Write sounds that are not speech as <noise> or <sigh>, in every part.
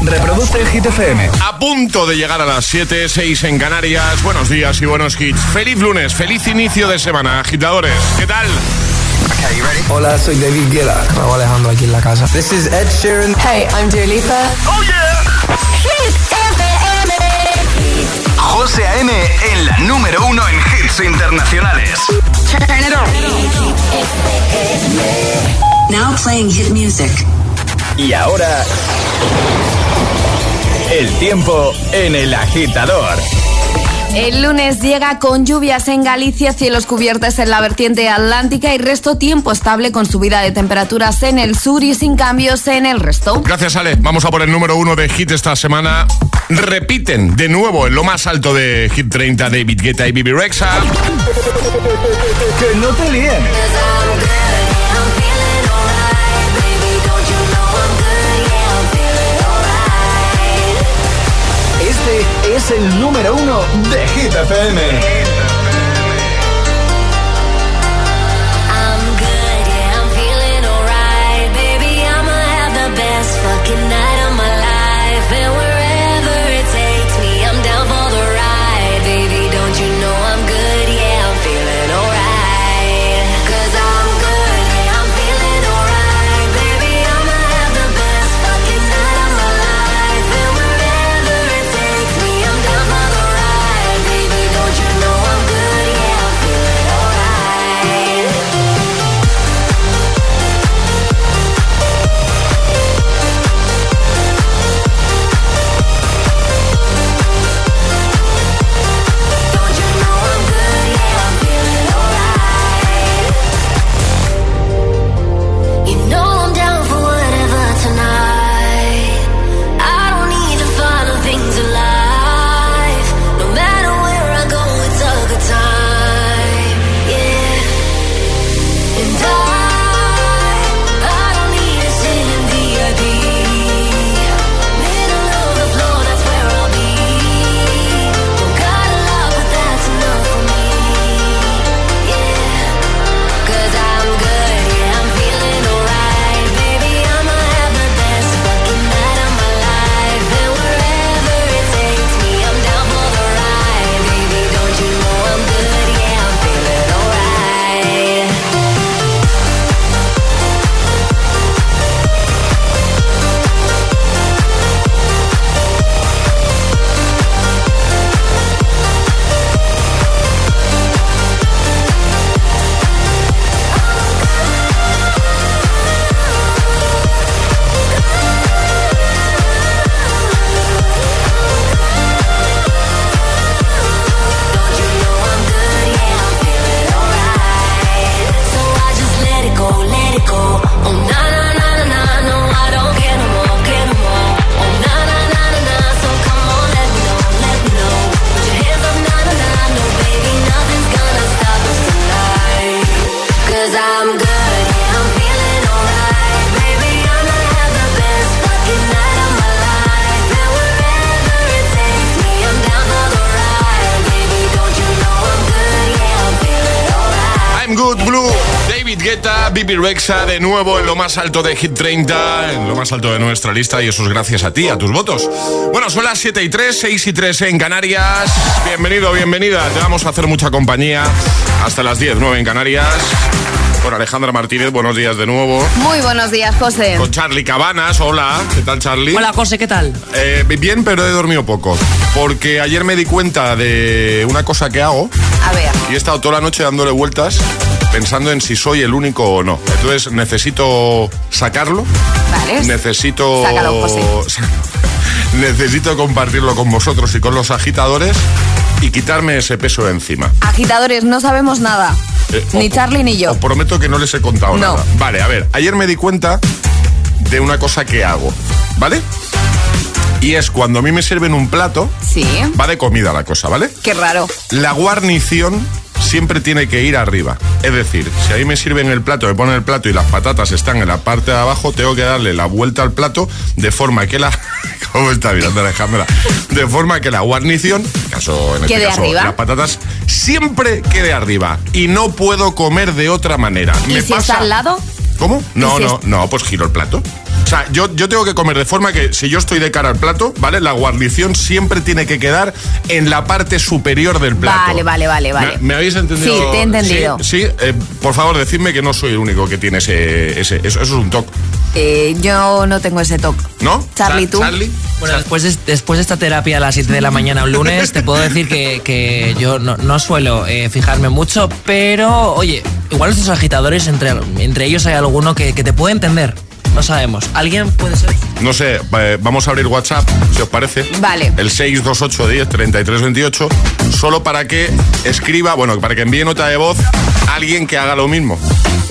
Reproduce el Hit FM. A punto de llegar a las 7, 6 en Canarias. Buenos días y buenos hits. Feliz lunes, feliz inicio de semana, agitadores. ¿Qué tal? Hola, soy David Guetta. Raúl Alejandro aquí en la casa. This is Ed Sheeran. Hey, I'm Dua Lipa. ¡Oh, yeah! Hit FM. José A.M. en la número uno en hits internacionales. Turn it on. Now playing hit music. Y ahora... El tiempo en el agitador. El lunes llega con lluvias en Galicia, cielos cubiertos en la vertiente atlántica y resto tiempo estable con subida de temperaturas en el sur y sin cambios en el resto. Gracias, Ale. Vamos a por el número uno de hit esta semana. Repiten de nuevo en lo más alto de Hit 30 David Guetta y Bibi Rexa. Que no te líen. Este es el número uno de Hit FM. I'm good, yeah, I'm feeling alright. Baby, I'ma have the best fucking night Rexa, de nuevo en lo más alto de Hit 30, en lo más alto de nuestra lista, y eso es gracias a ti, a tus votos. Bueno, son las 7 y 3, 6 y 3 en Canarias. Bienvenido, bienvenida. Te vamos a hacer mucha compañía hasta las 10, 9 en Canarias. Con Alejandra Martínez, buenos días de nuevo. Muy buenos días, José. Con Charlie Cabanas, hola. ¿Qué tal, Charlie? Hola José, ¿qué tal? Eh, bien, pero he dormido poco. Porque ayer me di cuenta de una cosa que hago A ver. y he estado toda la noche dándole vueltas pensando en si soy el único o no. Entonces necesito sacarlo. Vale. Necesito. Sácalo, José. <laughs> necesito compartirlo con vosotros y con los agitadores y quitarme ese peso de encima. Agitadores, no sabemos nada. Eh, ni Charlie ni yo. Os prometo que no les he contado No. nada. Vale, a ver, ayer me di cuenta de una cosa que hago, ¿vale? Y es cuando a mí me sirven un plato, Sí. va de comida la cosa, ¿vale? Qué raro. La guarnición siempre tiene que ir arriba. Es decir, si a mí me sirven el plato, me ponen el plato y las patatas están en la parte de abajo, tengo que darle la vuelta al plato de forma que la... <laughs> ¿Cómo está mirando Alejandra? De forma que la guarnición, en este caso, en este caso, arriba. las patatas, siempre quede arriba. Y no puedo comer de otra manera. ¿Y me si pasa... está al lado? ¿Cómo? No, si no, es- no, pues giro el plato. O sea, yo, yo tengo que comer de forma que si yo estoy de cara al plato, ¿vale? La guarnición siempre tiene que quedar en la parte superior del plato. Vale, vale, vale, vale. ¿Me, me habéis entendido? Sí, te he entendido. Sí, sí, eh, por favor, decidme que no soy el único que tiene ese... ese eso, eso es un toque, Eh, yo no tengo ese toque. ¿no? Charlie, Cha- ¿tú? Charlie. Bueno, después de, después de esta terapia a las 7 de la mañana un lunes, te puedo decir que, que yo no, no suelo eh, fijarme mucho, pero oye, igual estos agitadores, entre, entre ellos hay alguno que, que te puede entender. No sabemos. ¿Alguien puede ser? No sé, eh, vamos a abrir WhatsApp, si os parece. Vale. El 628 10 33 28, solo para que escriba, bueno, para que envíe nota de voz a alguien que haga lo mismo.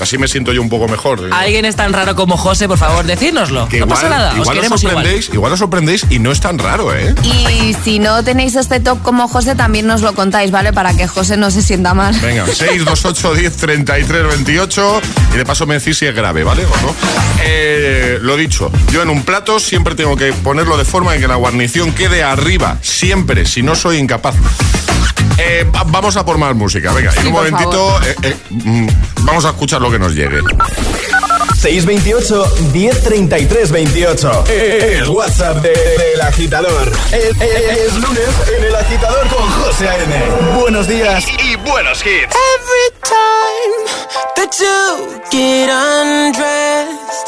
Así me siento yo un poco mejor. ¿Alguien es tan raro como José? Por favor, decírnoslo. Que no igual, pasa nada. Igual os queremos sorprendéis, igual os sorprendéis y no es tan raro, ¿eh? Y si no tenéis este top como José, también nos lo contáis, ¿vale? Para que José no se sienta mal. Venga, 628 10 33 28 y de paso me decís si es grave, ¿vale? ¿O no? Eh, lo dicho, yo en un plato siempre tengo que ponerlo de forma en que la guarnición quede arriba, siempre, si no soy incapaz. Eh, va- vamos a por más música, venga, en Sí, un por momentito eh, eh, mm, vamos a escuchar lo que nos llegue. 628 1033 28. El WhatsApp de- del agitador. Es, es lunes en el agitador con José A.M. Buenos días. Y buenos hits. Every time that you get undressed,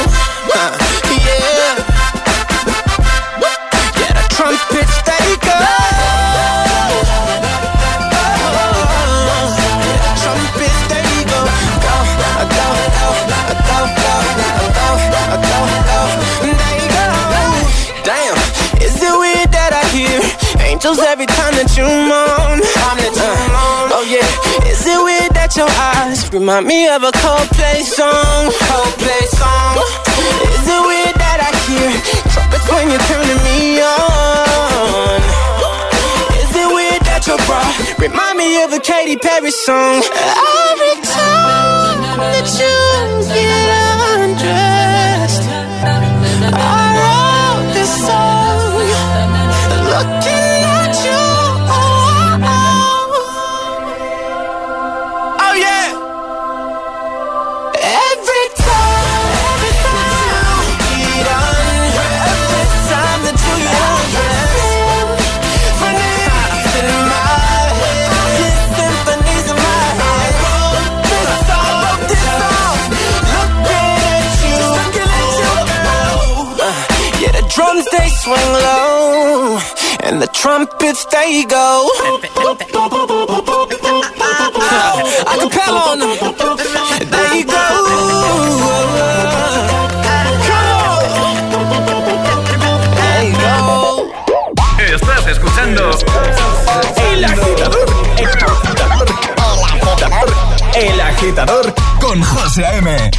Angels every time that you moan? Time that you moan. Oh yeah, is it weird that your eyes remind me of a Coldplay song? Coldplay song. Is it weird that I hear trumpets when you're turning me on? Is it weird that your bra remind me of a Katy Perry song? Every time that you swing low, and the trumpets they go. Go. Escuchando El agitador. El agitador. El agitador con José A.M.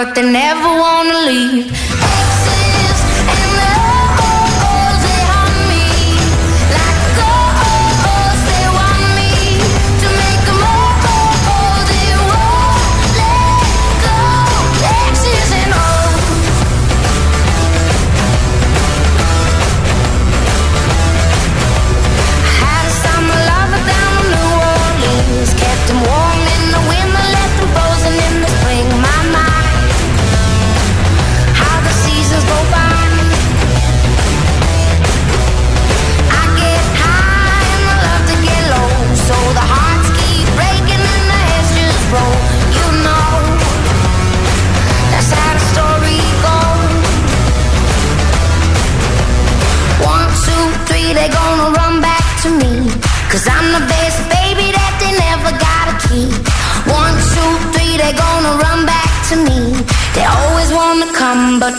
but they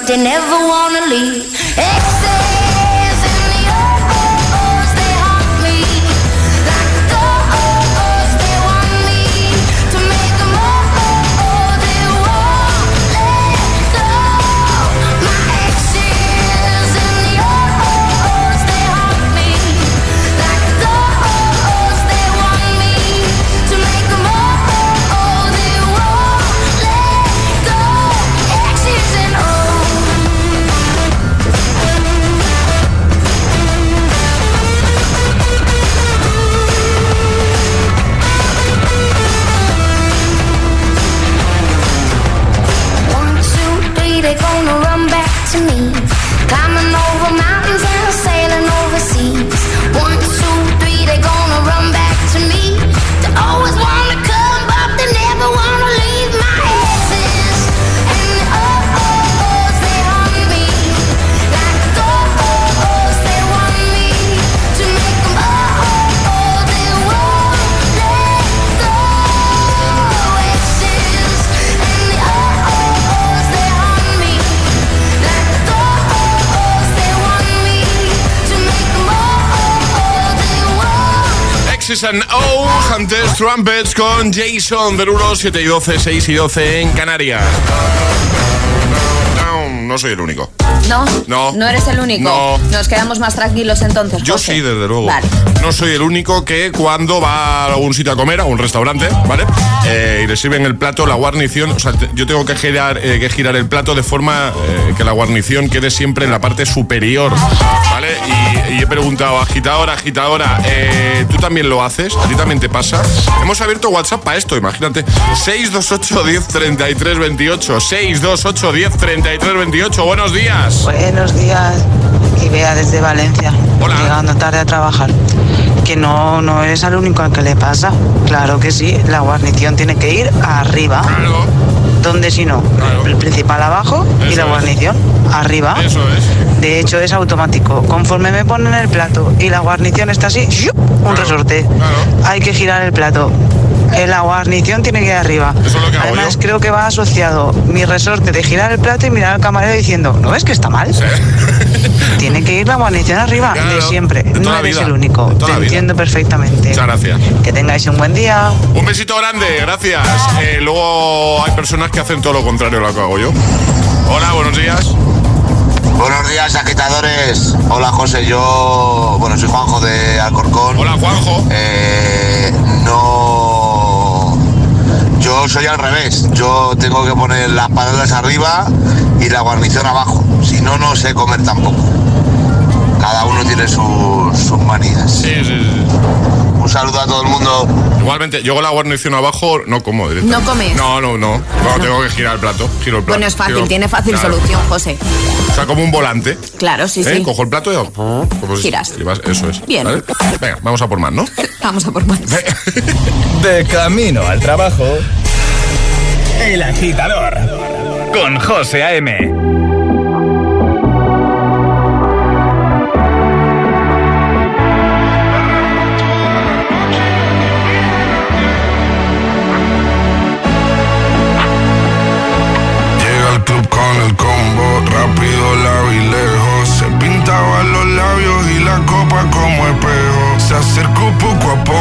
they never wanna leave. Trumpets con Jason Derulo, 7 y 12, 6 y 12 en Canarias. No, no soy el único. ¿No? No. ¿No eres el único? No. Nos quedamos más tranquilos entonces. Yo José. sí, desde luego. Vale. No soy el único que cuando va a algún sitio a comer, a un restaurante, ¿vale? Eh, y le sirven el plato, la guarnición, o sea, yo tengo que girar, eh, que girar el plato de forma eh, que la guarnición quede siempre en la parte superior, ¿vale? Y, he preguntado, agitadora, agitadora, eh, ¿tú también lo haces? ¿A ti también te pasa? Hemos abierto WhatsApp para esto, imagínate. 628 10 33 28. 628 10 33 28. Buenos días. Buenos días, y vea desde Valencia, Hola. llegando tarde a trabajar. Que no, no eres el único al que le pasa. Claro que sí, la guarnición tiene que ir arriba. Claro, ¿Dónde si no? Claro. El principal abajo y la es. guarnición arriba. eso es. De hecho, es automático. Conforme me ponen el plato y la guarnición está así, ¡shup! un Claro, resorte. claro. Hay que girar el plato. Eh, La guarnición tiene que ir arriba. Eso es lo que hago Además, yo. creo que va asociado mi resorte de girar el plato y mirar al camarero diciendo, ¿no ves que está mal? <laughs> Tiene que ir la guarnición arriba, Claro, de siempre. de no eres vida, el único. Te entiendo perfectamente. Muchas gracias. Que tengáis un buen día. Un besito grande, gracias. Eh, luego hay personas que hacen todo lo contrario a lo que hago yo. Hola, buenos días. Buenos días, agitadores. Hola, José. Yo, bueno, soy Juanjo de Alcorcón. Hola, Juanjo. Eh, no. Yo soy al revés. Yo tengo que poner las patatas arriba y la guarnición abajo. Si no, no sé comer tampoco. Cada uno tiene sus, sus manías. Sí, sí, sí. Un saludo a todo el mundo. Igualmente, yo con la guarnición abajo no como directamente. ¿No comes? No, no, no. No, tengo que girar el plato. Giro el plato. Bueno, es fácil, Giro- tiene fácil Claro. solución, José. O sea, como un volante. Claro, sí, ¿eh? sí. Cojo el plato y como si- Giras. Eso es. Bien. ¿vale? Venga, vamos a por más, ¿no? <laughs> Vamos a por más. <laughs> De camino al trabajo. El agitador. Con José A.M. Con el combo, rápido, largo y lejos. Se pintaba los labios y la copa como espejo. Se acercó poco a poco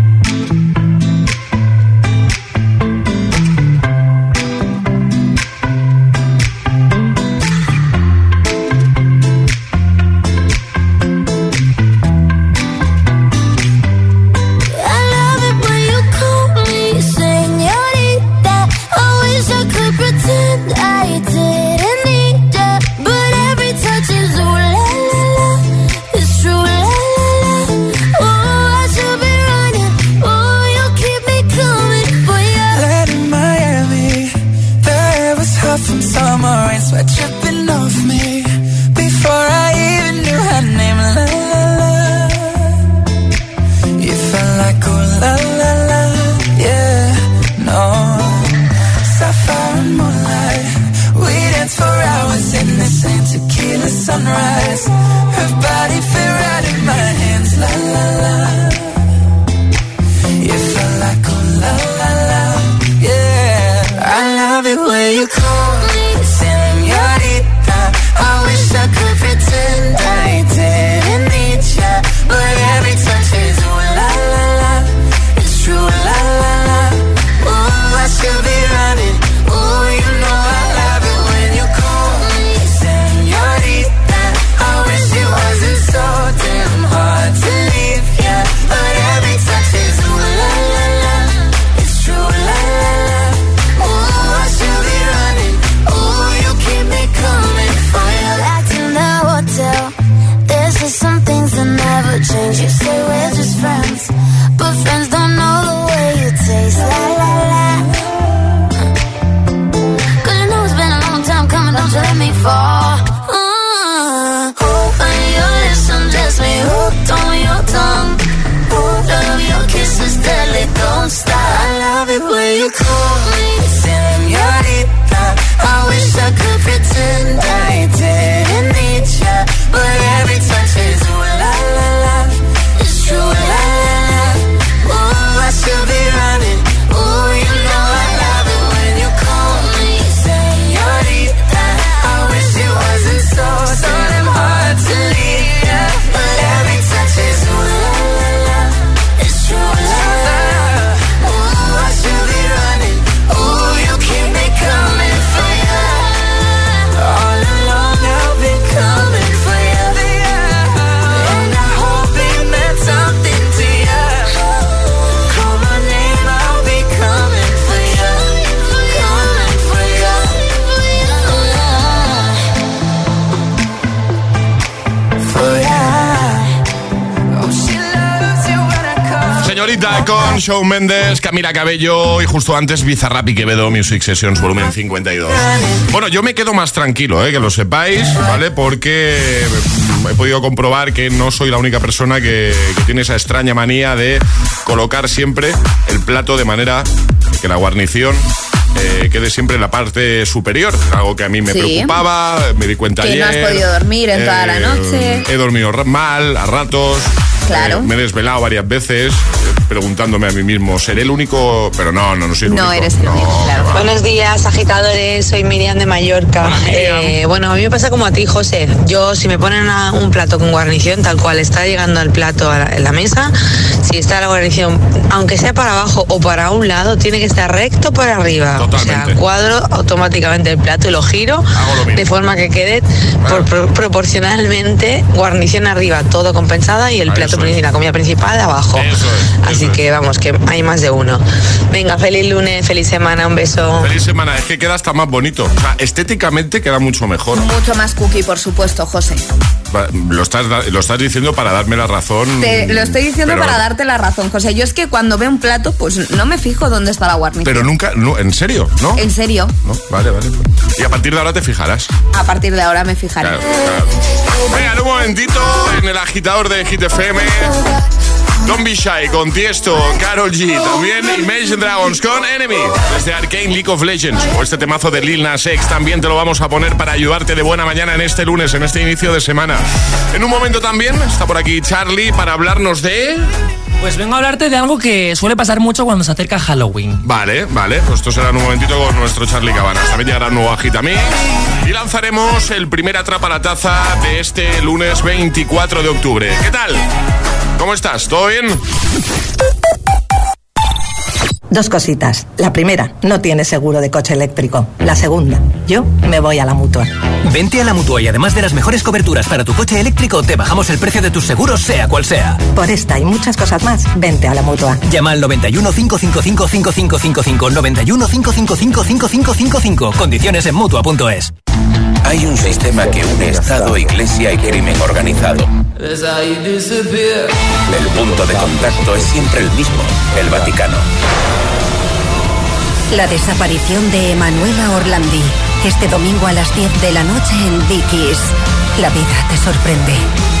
Con Shawn Mendes, Camila Cabello y justo antes Bizarrap y Quevedo Music Sessions volumen 52. Bueno, yo me quedo más tranquilo, ¿eh? que lo sepáis, ¿vale? Porque he podido comprobar que no soy la única persona que, que tiene esa extraña manía de colocar siempre el plato de manera que la guarnición eh, quede siempre en la parte superior, algo que a mí me Sí. preocupaba, me di cuenta Que no ayer. has podido dormir en toda la noche. He dormido mal, a ratos. Claro. Eh, me he desvelado varias veces preguntándome a mí mismo, ¿seré el único? Pero no, no, no soy el No único. eres el único, claro. Buenos días, agitadores. Soy Miriam de Mallorca. Eh, bueno, a mí me pasa como a ti, José. Yo, si me ponen a- un plato con guarnición, tal cual está llegando al plato a la, en la mesa, si está la guarnición, aunque sea para abajo o para un lado, tiene que estar recto para arriba. O sea, cuadro automáticamente el plato y lo giro de forma que quede por- pro- proporcionalmente guarnición arriba, todo compensada y el plato la comida principal abajo. Así que vamos, que hay más de uno. Venga, feliz lunes, feliz semana, un beso. Feliz semana, es que queda hasta más bonito. O sea, estéticamente queda mucho mejor. Mucho más cookie, por supuesto, José. Lo estás, lo estás diciendo para darme la razón. Te lo estoy diciendo pero- para darte la razón, José. Yo es que cuando veo un plato, pues no me fijo dónde está la guarnición. Pero nunca, no, ¿en serio? ¿No? En serio, No, Vale, vale. Y a partir de ahora te fijarás. a partir de ahora me fijaré. Claro, claro. Venga, en un momentito, en el agitador de Hit FM. Don't Be Shy con Tiesto, Carol G, también Imagine Dragons con Enemy, desde Arcane League of Legends, o este temazo de Lil Nas X, también te lo vamos a poner para ayudarte de buena mañana en este lunes, en este inicio de semana. En un momento también está por aquí Charlie para hablarnos de... Pues vengo a hablarte de algo que suele pasar mucho cuando se acerca Halloween. Vale, vale, pues esto será en un momentito con nuestro Charlie Cabanas. También llegará un nuevo Agitamix y lanzaremos el primer Atrapa la Taza de este lunes 24 de octubre. ¿Qué tal? ¿Cómo estás? ¿Todo bien? Dos cositas. La primera, no tienes seguro de coche eléctrico. La segunda, yo me voy a la mutua. Vente a la mutua y además de las mejores coberturas para tu coche eléctrico, te bajamos el precio de tus seguros, sea cual sea. Por esta y muchas cosas más, vente a la mutua. Llama al 91 555 5555 91 555 5555. Condiciones en mutua.es. Hay un sistema que une Estado, Iglesia y crimen organizado. El punto de contacto es siempre el mismo, el Vaticano. La desaparición de Emanuela Orlandi. Este domingo a las 10 de la noche en Dickies. La vida te sorprende.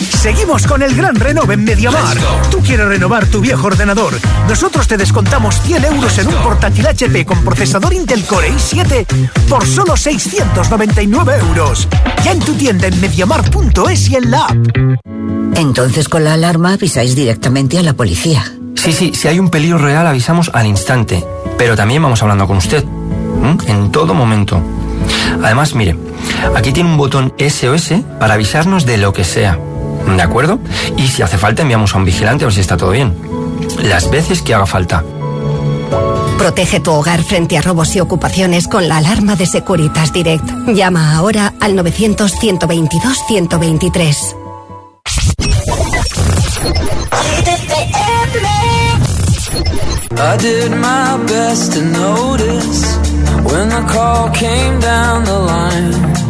Seguimos con el gran renove en Mediamar. Tú quieres renovar tu viejo ordenador. Nosotros te descontamos 100 euros en un portátil HP con procesador Intel Core i7 por solo 699 euros. Ya en tu tienda en mediamar.es y en la app. Entonces con la alarma avisáis directamente a la policía. Sí, sí, si hay un peligro real avisamos al instante, pero también vamos hablando con usted, en todo momento. Además, mire, aquí tiene un botón SOS para avisarnos de lo que sea, ¿de acuerdo? Y si hace falta enviamos a un vigilante a ver si está todo bien. Las veces que haga falta. Protege tu hogar frente a robos y ocupaciones con la alarma de Securitas Direct. Llama ahora al 900-122-123. I did my best to notice when the call came down the line.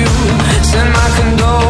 you. Send my condolences.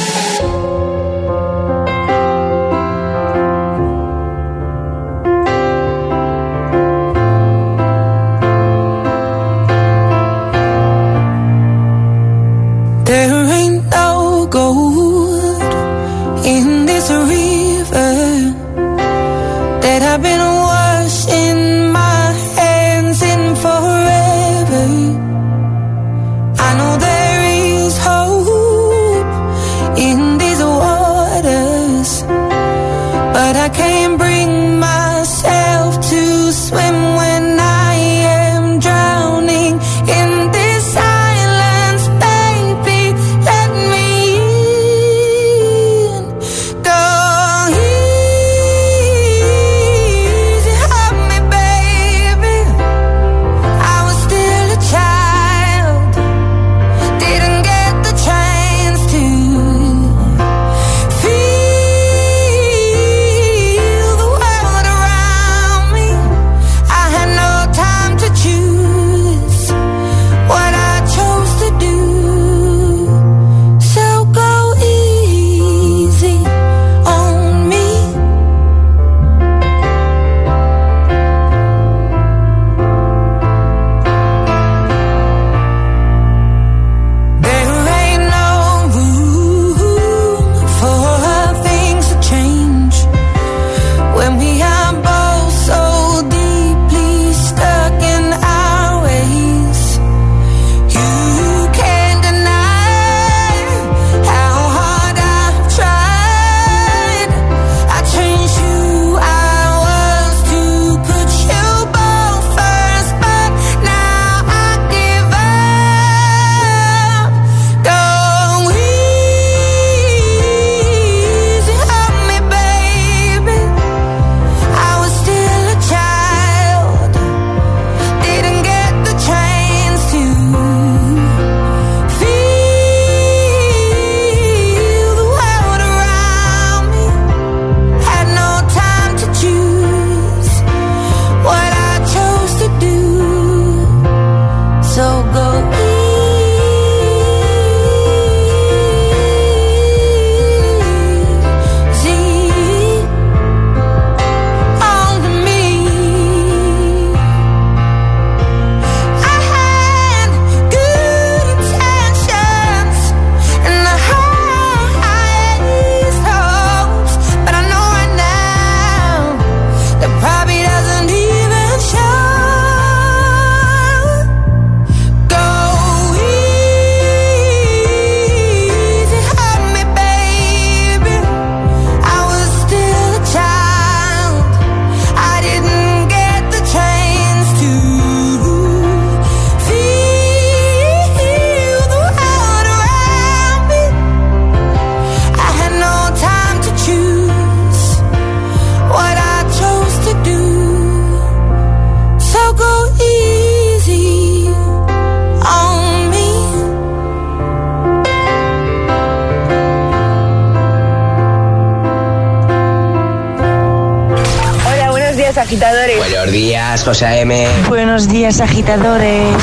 agitadores. Buenos días, José M. Buenos días, agitadores.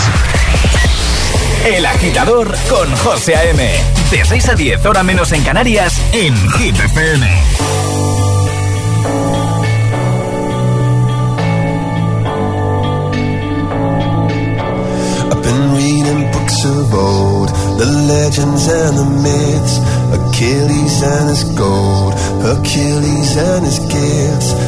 El agitador con José A.M. De 6 a 10, hora menos en Canarias, en Hit FM. I've been reading books of old, the legends and the myths, Achilles and his gold, Hercules and his gifts.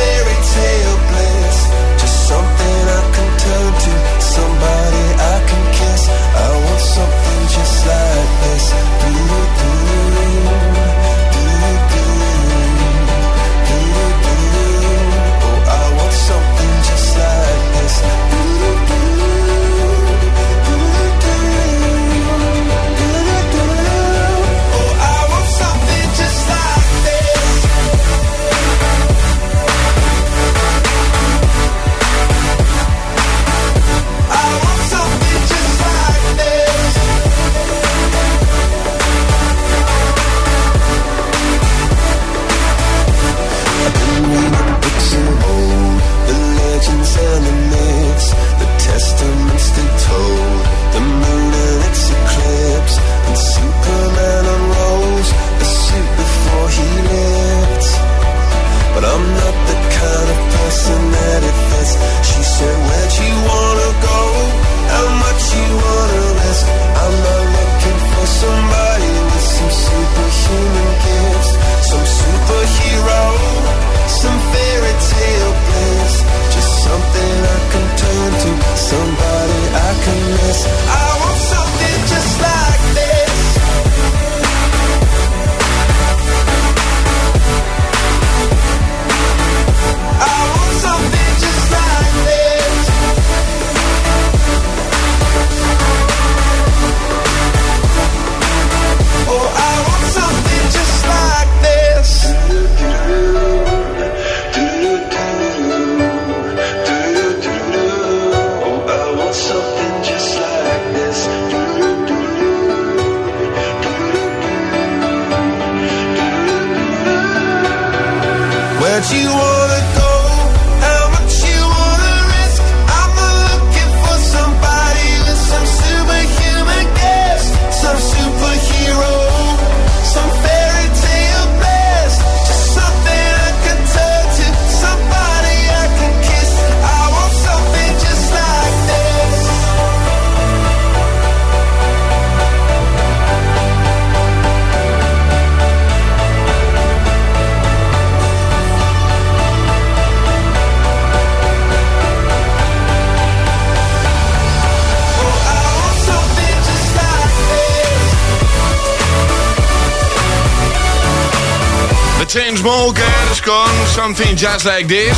Chainsmokers con Something Just Like This,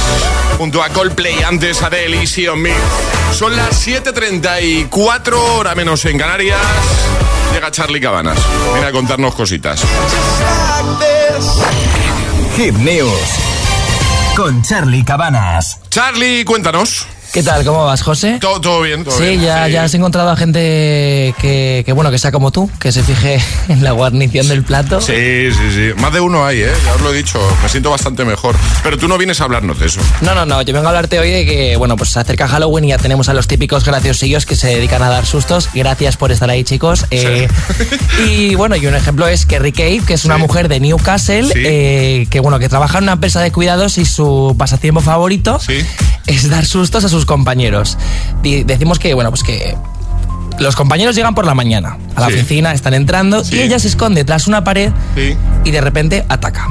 junto a Coldplay, antes Adele y Me. Son las 7.34, hora menos en Canarias. Llega Charlie Cabanas. Viene a contarnos cositas. Hit News con Charlie Cabanas. Charlie, cuéntanos. ¿Qué tal? ¿Cómo vas, José? Todo, todo bien, todo sí, bien. ya, ya has encontrado a gente que, que, bueno, que sea como tú, que se fije <laughs> en la guarnición del plato. Sí, sí, sí. Más de uno hay, ¿eh? Ya os lo he dicho. Me siento bastante mejor. Pero tú no vienes a hablarnos de eso. No, no, no. Yo vengo a hablarte hoy de que, bueno, pues se acerca Halloween y ya tenemos a los típicos graciosillos que se dedican a dar sustos. Gracias por estar ahí, chicos. Eh, y bueno, y un ejemplo es Kerry Cave, que es una mujer de Newcastle, eh, que bueno, que trabaja en una empresa de cuidados y su pasatiempo favorito es dar sustos a sus compañeros. Decimos que, bueno, pues que los compañeros llegan por la mañana a la Sí. oficina, están entrando y ella se esconde tras una pared Sí. y de repente ataca.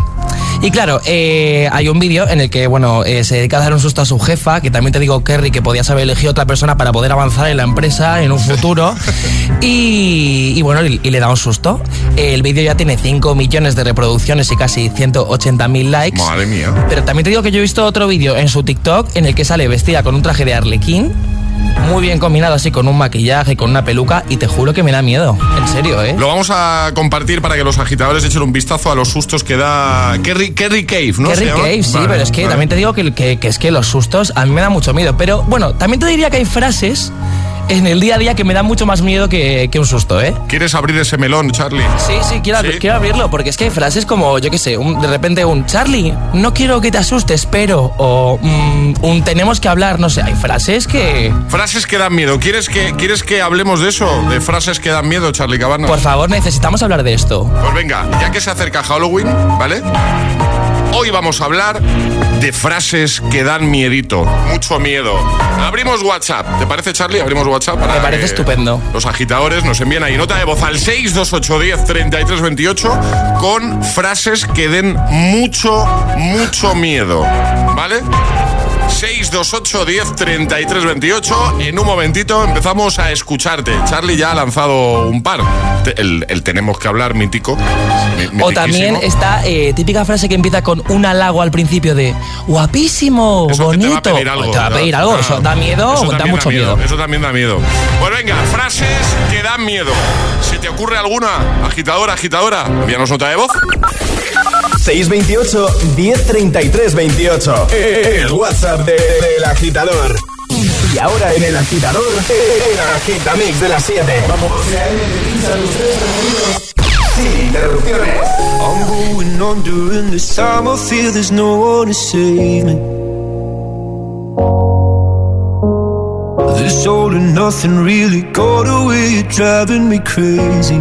Y claro, eh, hay un vídeo en el que, bueno, eh, se dedica a dar un susto a su jefa, que también te digo, Kerry, que podías haber elegido otra persona para poder avanzar en la empresa en un futuro. <laughs> y, y bueno, y, y le da un susto. El vídeo ya tiene 5 millones de reproducciones y casi 180 mil likes. Madre mía. Pero también te digo que yo he visto otro vídeo en su TikTok en el que sale vestida con un traje de arlequín, muy bien combinado así con un maquillaje, con una peluca, y te juro que me da miedo. En serio, ¿eh? Lo vamos a compartir para que los agitadores echen un vistazo a los sustos que da Kerry, Kerry Cave, ¿no? Kerry? Cave, sí, Vale, pero es que vale. también te digo que, que- que es que los sustos a mí me dan mucho miedo. Pero bueno, también te diría que hay frases en el día a día que me dan mucho más miedo que, que un susto, ¿eh? ¿Quieres abrir ese melón, Charlie? Sí, sí quiero, quiero abrirlo, porque es que hay frases como, yo qué sé, un- de repente un Charlie, no quiero que te asustes, pero, o mm, un tenemos que hablar, no sé, hay frases que... Frases que dan miedo. ¿Quieres que, ¿Quieres que hablemos de eso? De frases que dan miedo, Charlie Cabanas. Por favor, necesitamos hablar de esto. Pues venga, ya que se acerca Halloween, ¿vale? Hoy vamos a hablar de frases que dan miedito, mucho miedo. Abrimos WhatsApp, ¿te parece Charlie? Abrimos WhatsApp para Me parece estupendo. Los agitadores nos envían ahí nota de voz al 628103328 con frases que den mucho, mucho miedo, ¿vale? 628 10 33 28. En un momentito empezamos a escucharte. Charlie ya ha lanzado un par. El, el tenemos que hablar mítico. O también esta eh, típica frase que empieza con un halago al principio de guapísimo, Eso que te va a bonito. pedir algo, te va a pedir algo, Ah, eso da miedo, eso da mucho miedo. Eso también da miedo. Pues venga, frases que dan miedo. ¿Se te ocurre alguna? Agitadora, agitadora. Envíanos nota de voz. 628 1033 28. El WhatsApp de- del agitador. Y ahora en el agitador, el agitamix de las 7. Vamos. Sin interrupciones. I'm going under and this time I feel there's no one to save me. This all and nothing really got away, you're driving me crazy.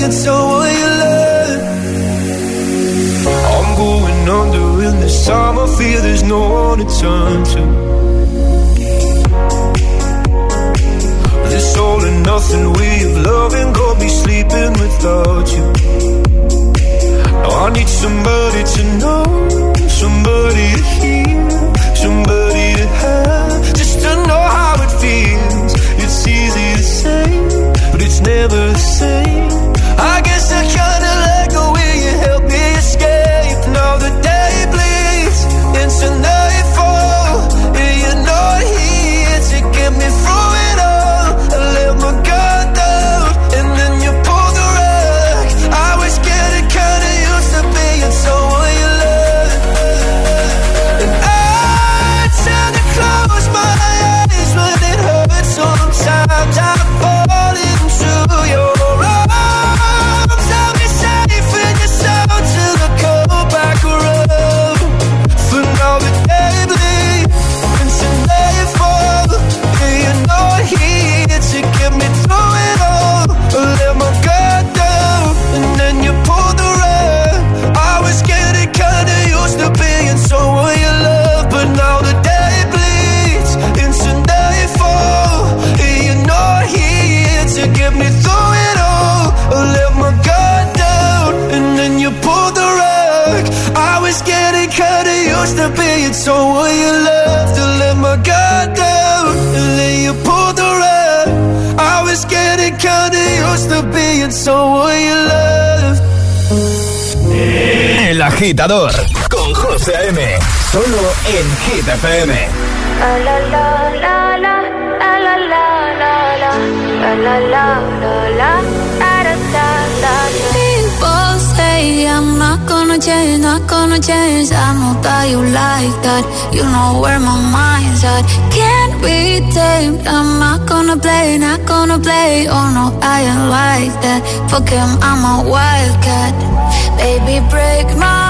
to being someone you love. I'm going under, and this time I feel there's no one to turn to. Con José A.M. Solo en Hit FM. People say I'm not gonna change, not gonna change. I know that you like that. You know where my mind's at. Can't be tamed. I'm not gonna play, not gonna play. Oh no, I ain't like that. Fuck him, I'm a wildcat. Baby, break my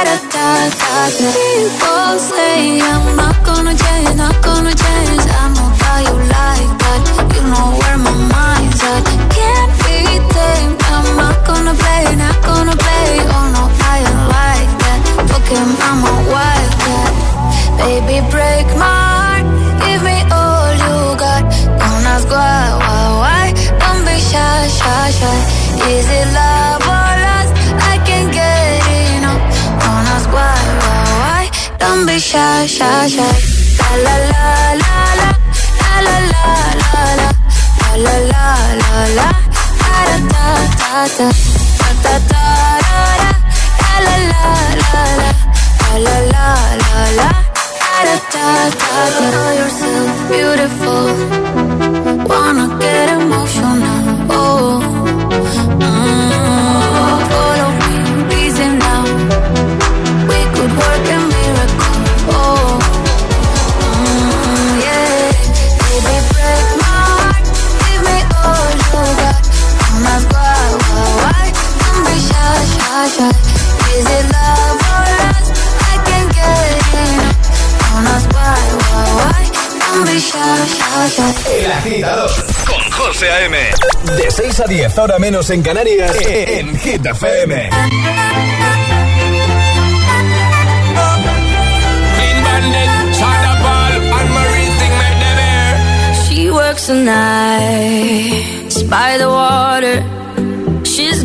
People say I'm not gonna change, not gonna change. I know you like that. You know where my mind's at. Can't be tamed. I'm not gonna play, not gonna play. Oh no, I like that. Baby, break my heart. Give me all you got. Don't ask why, why, why. Don't be shy, shy, shy. Is it love Don't be shy, shy, shy. La la la la la la la la la la la la la la da da da da la la la la la la la la Know yourself beautiful Wanna get emotional Oh El agitador con José A.M. De 6 a 10, ahora menos en Canarias, en Hit FM. She works the nights by the water.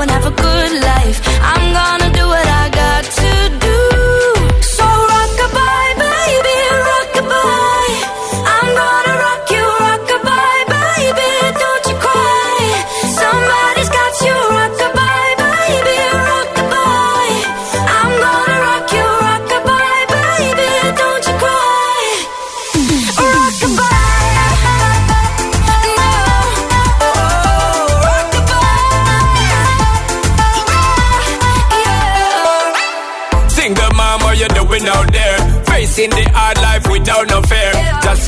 and have a good life. I'm gonna do what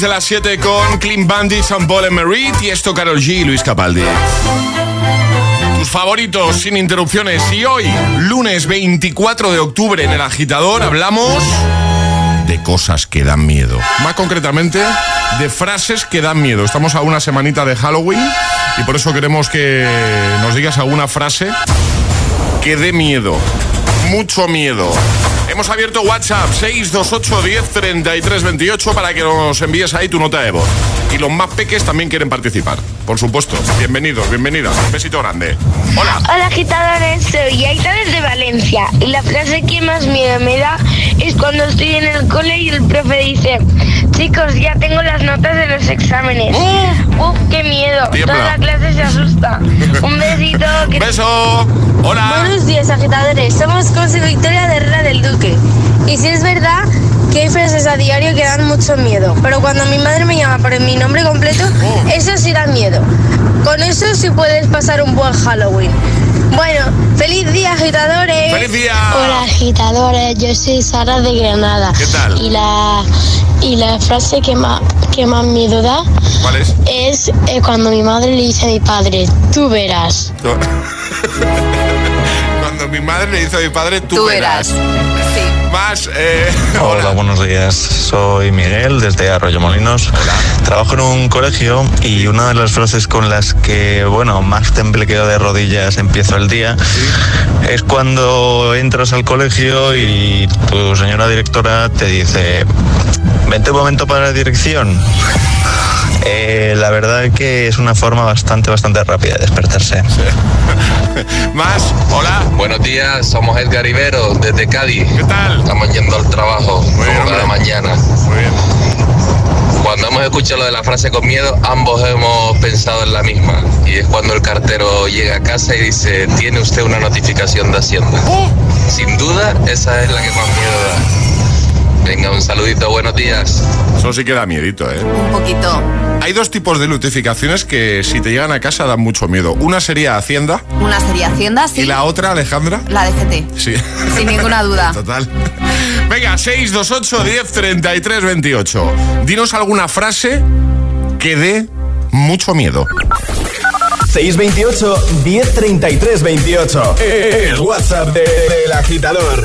De las 7 con Clean Bandit, San Paul Merit y esto Carol G y Luis Capaldi. Tus favoritos sin interrupciones. Y hoy, lunes 24 de octubre, en el agitador hablamos de cosas que dan miedo. Más concretamente, de frases que dan miedo. Estamos a una semanita de Halloween y por eso queremos que nos digas alguna frase que dé miedo. Mucho miedo. Hemos abierto WhatsApp 628 10 33 28 para que nos envíes ahí tu nota de voz. Y los más peques también quieren participar. Por supuesto. Bienvenidos, bienvenidas. Un besito grande. Hola. Hola agitadores, soy Aita desde Valencia y la frase que más miedo me da es cuando estoy en el cole y el profe dice, chicos, ya tengo las notas de los exámenes. Uf, qué miedo, Tiembla. toda la clase se asusta. Un besito. <laughs> Que... Beso. Hola. Buenos días agitadores, somos Conce Victoria de Herrera del Duque. Y si es verdad que hay frases a diario que dan mucho miedo, pero cuando mi madre me llama por mi nombre completo, eso sí da miedo. Con eso sí puedes pasar un buen Halloween. Bueno, feliz día agitadores. ¡Feliz día! Hola agitadores, yo soy Sara de Granada. ¿Qué tal? Y la, y la frase que más, que más miedo da ¿Cuál es? es eh, cuando mi madre le dice a mi padre, tú verás. <laughs> Cuando mi madre le dice a mi padre, tú, verás. Más, eh, <laughs> Hola, buenos días. Soy Miguel desde Arroyo Molinos. Trabajo en un colegio y una de las frases con las que, bueno, más temblequeo de rodillas empiezo el día es cuando entras al colegio y tu señora directora te dice, vente un momento para la dirección. <laughs> Eh, la verdad es que es una forma bastante, bastante rápida de despertarse. <laughs> Más, hola. Buenos días, somos Edgar Ibero desde Cádiz. ¿Qué tal? Estamos yendo al trabajo como cada mañana. Muy bien. Cuando hemos escuchado lo de la frase con miedo, ambos hemos pensado en la misma. Y es cuando el cartero llega a casa y dice, tiene usted una notificación de Hacienda. Sin duda, esa es la que más miedo da. Venga, un saludito, buenos días. Eso sí que da miedito, ¿eh? Un poquito. Hay dos tipos de notificaciones que si te llegan a casa dan mucho miedo. Una sería Hacienda Una sería Hacienda, sí. y la otra, Alejandra. La DGT. Sí. Sin ninguna duda. <laughs> Total. Venga, 628 10 33 28. Dinos alguna frase que dé mucho miedo. 628 1033 28. El WhatsApp de- del agitador.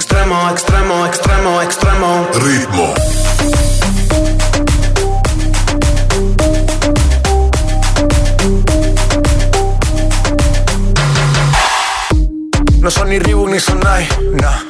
extremo, extremo, extremo, extremo. Ritmo. No son ni Reebok ni Sonai, nah.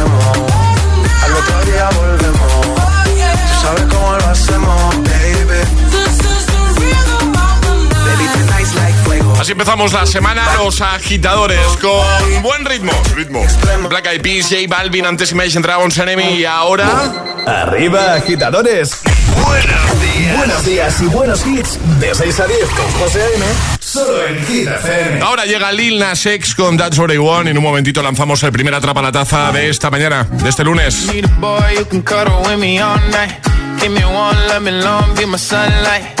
Así empezamos la semana los agitadores con buen ritmo. Ritmo. Black Eyed Peas, J Balvin, antes Imagine Dragons Enemy y ahora... Arriba, agitadores. Buenos días. Buenos días y buenos hits. De 6 a 10 con José A.M. Solo en Hit FM. Ahora llega Lil Nas X con That's What I Want y en un momentito lanzamos el primer atrapa la taza de esta mañana, de este lunes. Need a boy who can cuddle with me all night. Give me one, let me long, be my sunlight.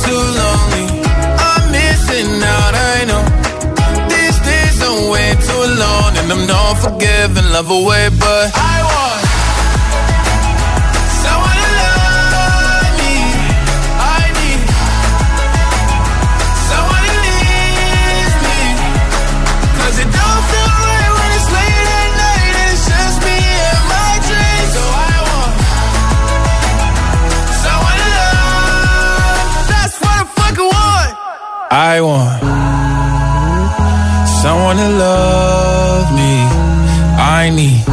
And I'm not forgiving, love away, but I want someone to love me. I need someone it don't feel right when it's late at night and it's just me and my dreams. So I want someone to love. That's what I fucking want. I want love me. I need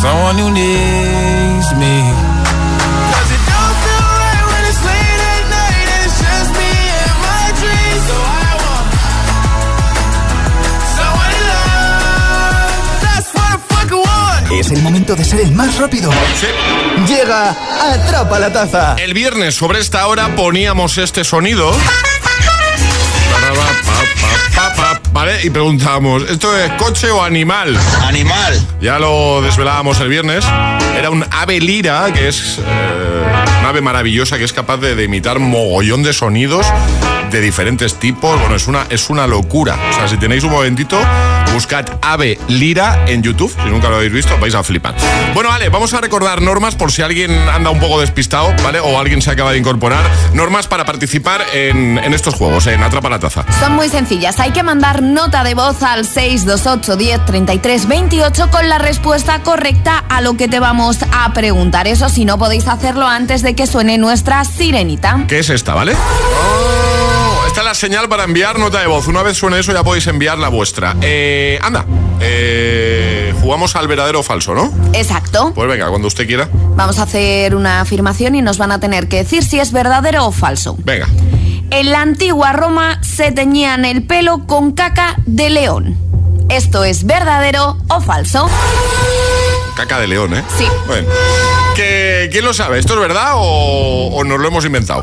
someone who needs me. 'Cause it don't feel right when it's late at night and it's just me and my dreams. So I want someone to love. That's what I fucking want. Es el momento de ser el más rápido. Llega Atrapa la Taza. El viernes sobre esta hora poníamos este sonido. <laughs> ¿Vale? Y preguntábamos, ¿esto es coche o animal? Animal. Ya lo desvelábamos el viernes. Era un ave lira, que es eh, una ave maravillosa que es capaz de, de imitar mogollón de sonidos de diferentes tipos. Bueno, es una, es una locura. O sea, si tenéis un momentito, buscad ave lira en YouTube. Si nunca lo habéis visto, vais a flipar. Bueno, vale, vamos a recordar normas por si alguien anda un poco despistado, ¿vale? O alguien se acaba de incorporar. Normas para participar en, en estos juegos, en Atrapa la Taza. Son muy sencillas. Hay que mandar nota de voz al 628 10 33 28 con la respuesta correcta a lo que te vamos a preguntar. Eso si no podéis hacerlo antes de que suene nuestra sirenita. ¿Qué es esta, vale? Oh, esta es la señal para enviar nota de voz. Una vez suene eso ya podéis enviar la vuestra. Eh, anda, eh, jugamos al verdadero o falso, ¿no? Exacto. Pues venga, cuando usted quiera. Vamos a hacer una afirmación y nos van a tener que decir si es verdadero o falso. Venga. En la antigua Roma se teñían el pelo con caca de león. ¿Esto es verdadero o falso? Caca de león, ¿eh? Sí. Bueno. ¿Que- ¿Quién lo sabe? ¿Esto es verdad o, o nos lo hemos inventado?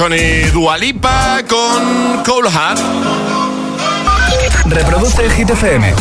Estaban Elton John y Dualipa con Cold Heart. Reproduce el Hit FM.